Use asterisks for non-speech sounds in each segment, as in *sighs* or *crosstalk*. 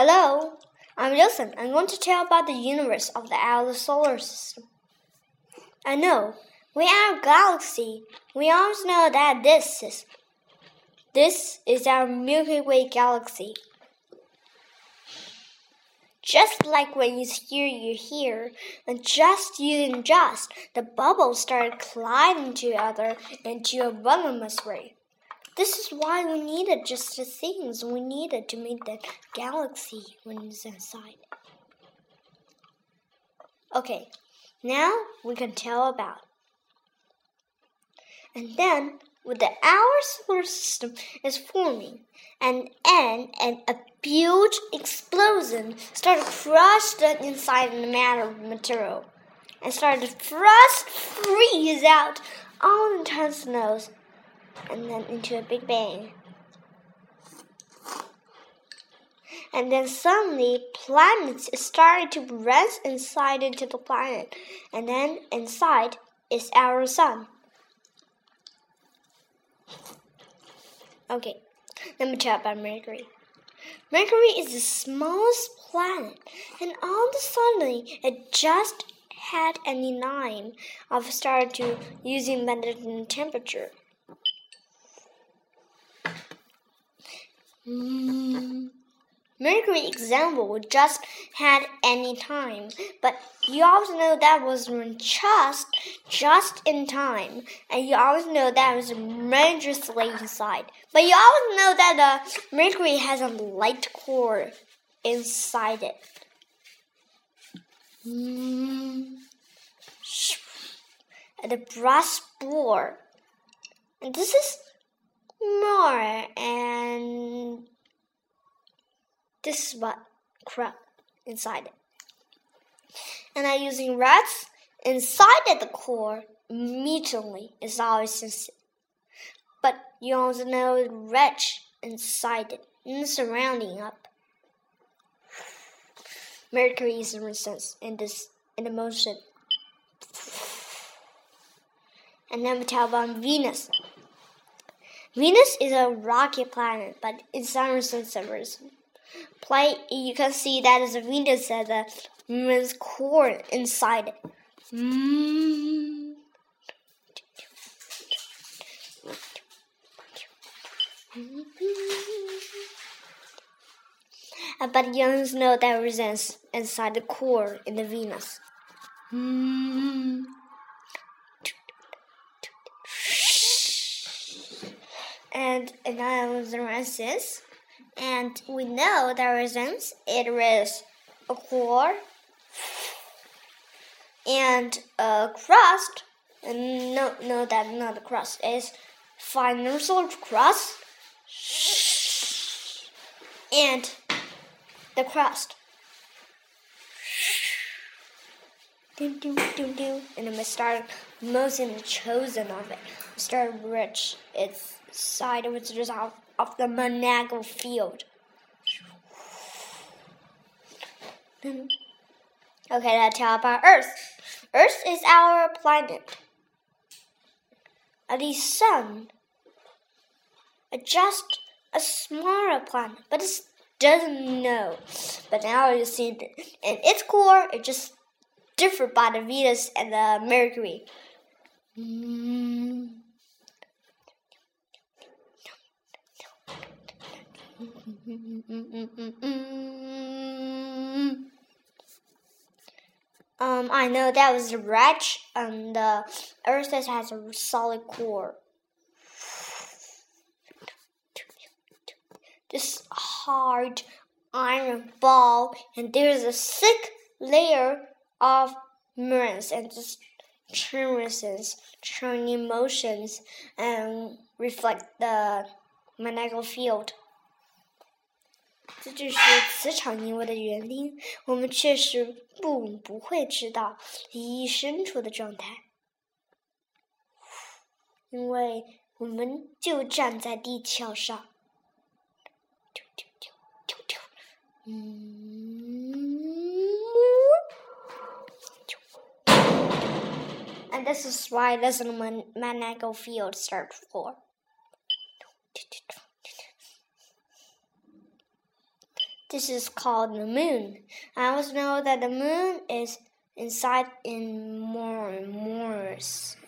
Hello, I'm Wilson. I'm going to tell about the universe of the outer solar system. I know we are a galaxy. We always know that this is this is our Milky Way galaxy. Just like when you hear you hear, and just using just, the bubbles started colliding together into a voluminous ray. This is why we needed just the things we needed to make the galaxy when it's inside. Okay, now we can tell about. And then, with the our solar system is forming, and and and a huge explosion started crushed inside of the matter material, and started to thrust freeze out all the intense and then into a big bang. And then suddenly planets started to rest inside into the planet. And then inside is our sun. Okay, let me tell about Mercury. Mercury is the smallest planet, and all of a sudden it just had any nine of started to using than temperature. Mercury example would just had any time, but you always know that was just just in time, and you always know that was dangerously inside. But you always know that the Mercury has a light core inside it. Mm. And the brass spore. And this is more and this is what crap inside it. And I'm using rats inside at the core immediately is always sensitive. But you also know wretch inside it and the surrounding up. Mercury is in resistance in this in the motion. And then we talk about Venus. Venus is a rocky planet, but it's sun sensors. Play, you can see that is a Venus has a moon's core inside it. Mm. But youngs know that reasons inside the core in the Venus. Mm. And analysis, and we know the reasons it is a core and a crust. And no, no, that not a crust finer sort crust and the crust. Doom, doom, doom, doom. And then we start mostly the chosen of it. Start rich. It's side which is off, of the Monaco field. okay, let's talk about Earth. Earth is our planet. The sun just a smaller planet, but it doesn't know. But now you see that in its core, it just different by the Venus and the Mercury. Mm. Um, I know that was a wretch, and the Earth has a solid core. This hard iron ball, and there's a thick layer of mirrors and just translucence, turning motions, and reflect the magnetic field. 这就是磁场因为的原因，我们确实不不会知道离深处的状态，因为我们就站在地壳上。And this is why doesn't magnetic field start for. This is called the moon. I always know that the moon is inside in more and more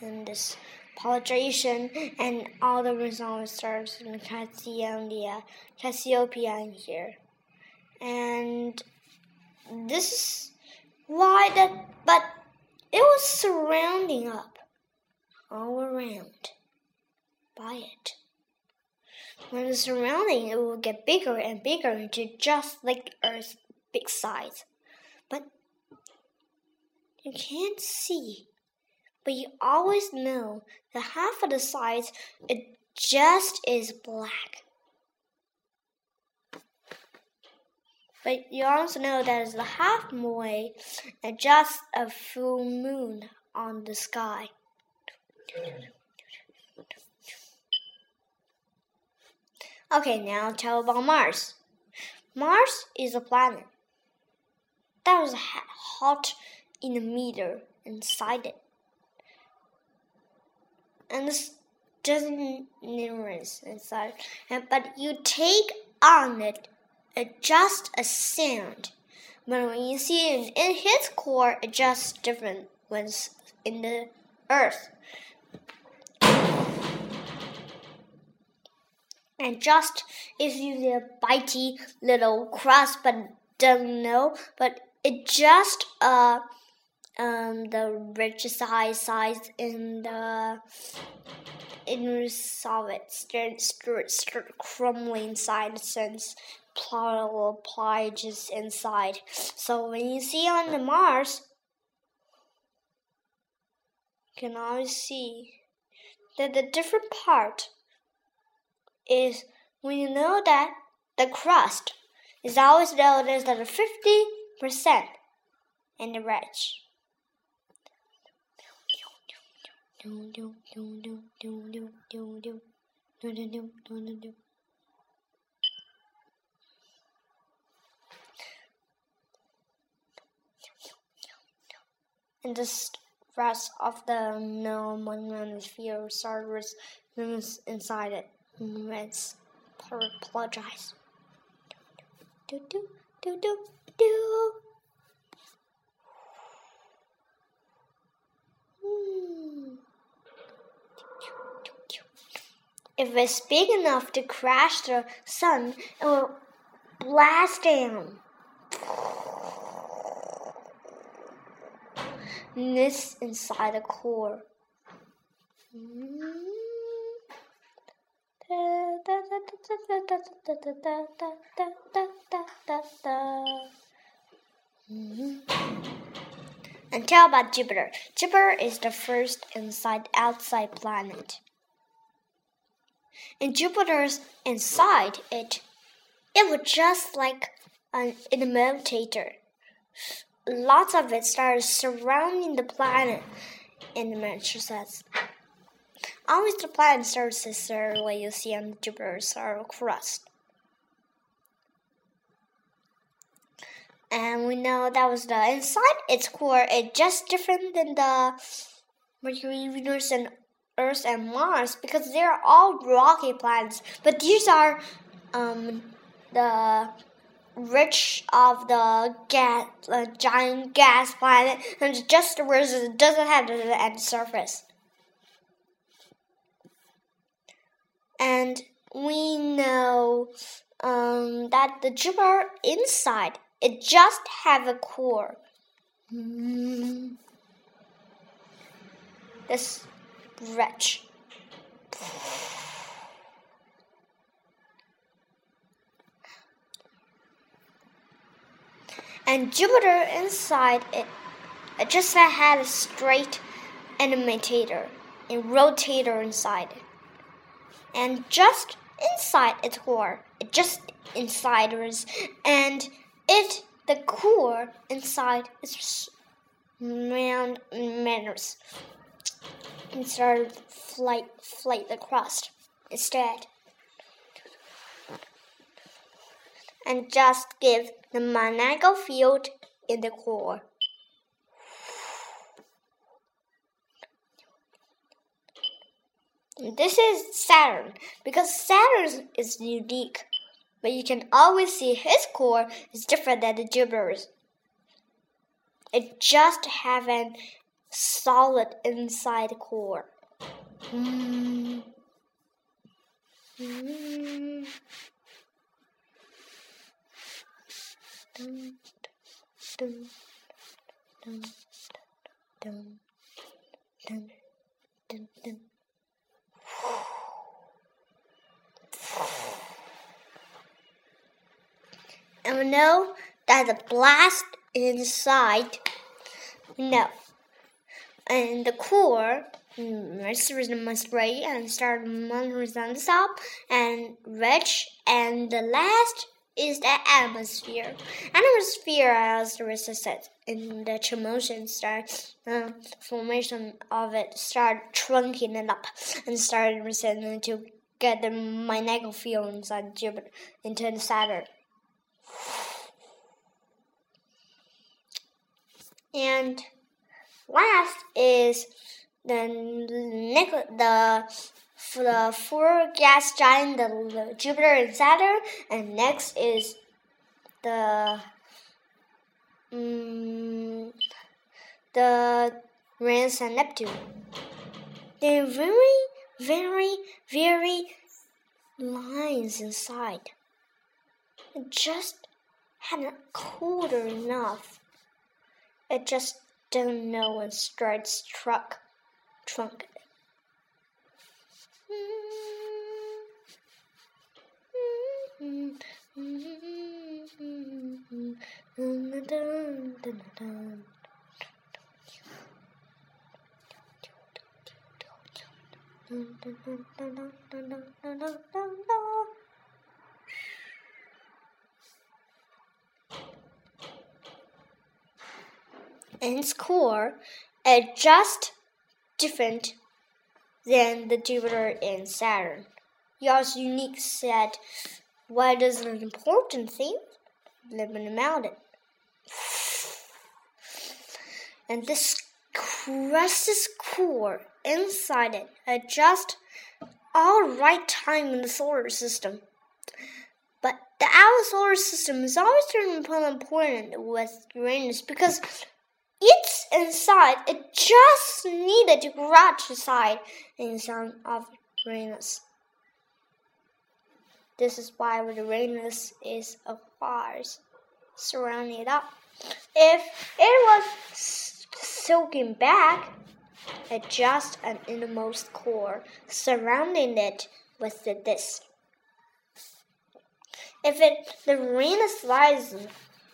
in this polarization and all the resulting stars in Cassiopeia, Cassiopeia in here. And this is why that but it was surrounding up all around by it. When it's surrounding, it will get bigger and bigger into just like Earth's big size. But you can't see. But you always know that half of the size it just is black. But you also know that it's the halfway and just a full moon on the sky. Okay, now tell about Mars. Mars is a planet that was hot in the meter inside it. And this doesn't numerous inside. But you take on it just a sand. But when you see it in his core, it just different when it's in the earth. And just is using a bitey little crust, but don't know. But it just uh um the rich size size in the in solid start start crumbling inside since plausible just inside. So when you see on the Mars, you can always see that the different part is when you know that the crust is always as the 50% in the rich. And the rest of the known monosphere stars inside it. Let's apologize. Do do do do do. If it's big enough to crash the sun, it will blast down. this inside the core. Mm. Mm-hmm. And tell about Jupiter. Jupiter is the first inside outside planet. In Jupiter's inside it, it was just like an imitator. Lots of it started surrounding the planet in the Massachusetts. Always the planet surfaces are what you see on Jupiter's are crust. And we know that was the inside its core. It's just different than the Mercury, Venus, and Earth and Mars because they're all rocky planets. But these are um, the rich of the gas, uh, giant gas planet, and just the where it doesn't have the end surface. And we know um, that the Jupiter inside it just have a core. This wretch. And Jupiter inside it, it just had a straight imitator, a rotator inside it and just inside its core, it just inside was, and it the core inside is round manners instead of flight flight the crust instead. And just give the magnetic field in the core. This is Saturn because Saturn is unique. but you can always see his core is different than the Jupiter's. It just have an solid inside core. Mm. Mm. Dun, dun, dun, And know that the blast inside. No. And the core Mercerism must break and start monitors on the top and rich and the last is the atmosphere. Atmosphere as the resistance in the motion start the formation of it start trunking it up and started resisting to get the magnetic field inside Jupiter into Saturn. And last is the the for the four gas giant, the Jupiter and Saturn, and next is the um, the Uranus and Neptune. They're very, very, very lines inside. It just hadn't cooled enough. It just didn't know when starts truck trunk. *laughs* *laughs* *laughs* In its core, it just different than the Jupiter and Saturn. Yours unique said, What is an important thing? Living about it. And this crusted core inside it at just all right time in the solar system. But the outer solar system is always turning upon important with Uranus because it's inside. It just needed to crouch inside inside of Uranus. This is why Uranus is a Mars surrounding it up. If it was soaking back, it just an innermost core surrounding it with the disk. If it the Uranus lies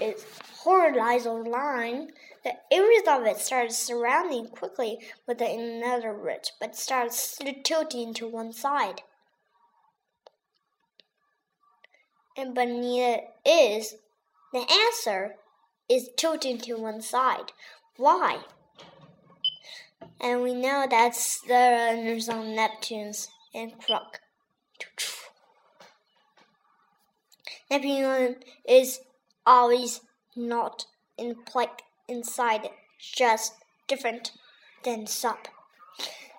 is horizontal line, the areas of it starts surrounding quickly with another ridge, but starts tilting to one side. And beneath it is the answer is tilting to one side. Why? And we know that's the runners on Neptune's and Crook. Neptune is always not in plate inside it, just different than sub.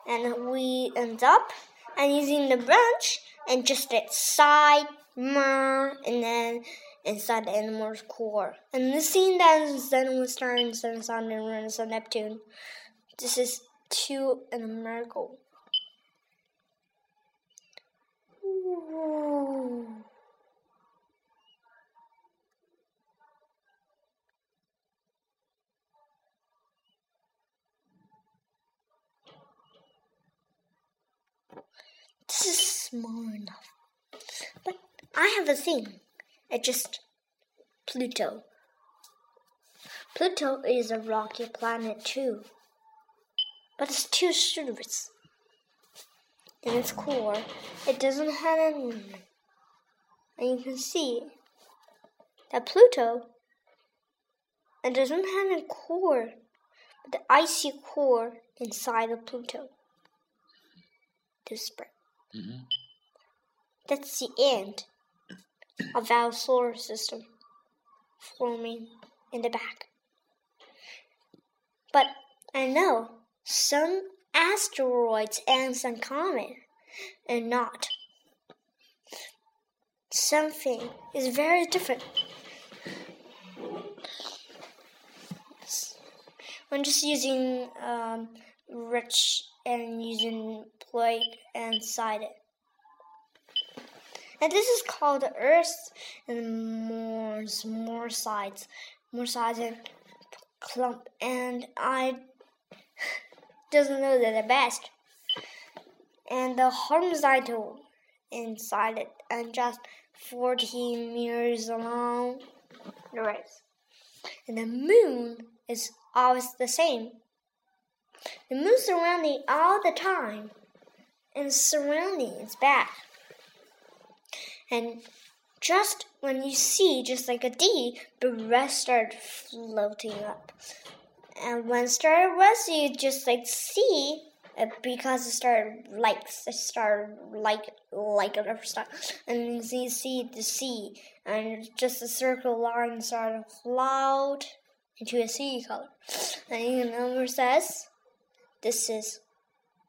And we end up and using the branch and just its side, and then inside the animal's core. And the scene that then we start in Sun, Sun, and Uranus and Neptune. This is two and a miracle. Ooh. This is small enough. But I have a thing. It just Pluto. Pluto is a rocky planet too. But it's too serious. In its core, it doesn't have any. And you can see that Pluto it doesn't have a core, but the icy core inside of Pluto to spread. Mm-hmm. That's the end of our solar system forming in the back. But I know some asteroids and some comets and not. something is very different. I'm just using um, rich and using plate and side it. And this is called earth and more more sides, more sides and clump. And I *sighs* doesn't know that the best. And the horizontal inside it and just 14 meters long. Right. And the moon is always the same. The around surrounding all the time, and surrounding is bad. And just when you see, just like a D, the rest start floating up. And when started rest, you just like see it because it started like it started like like a star, and you see the sea, and just a circle line started float into a sea color. And the number says, this is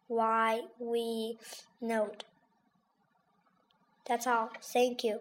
why we note. That's all. Thank you.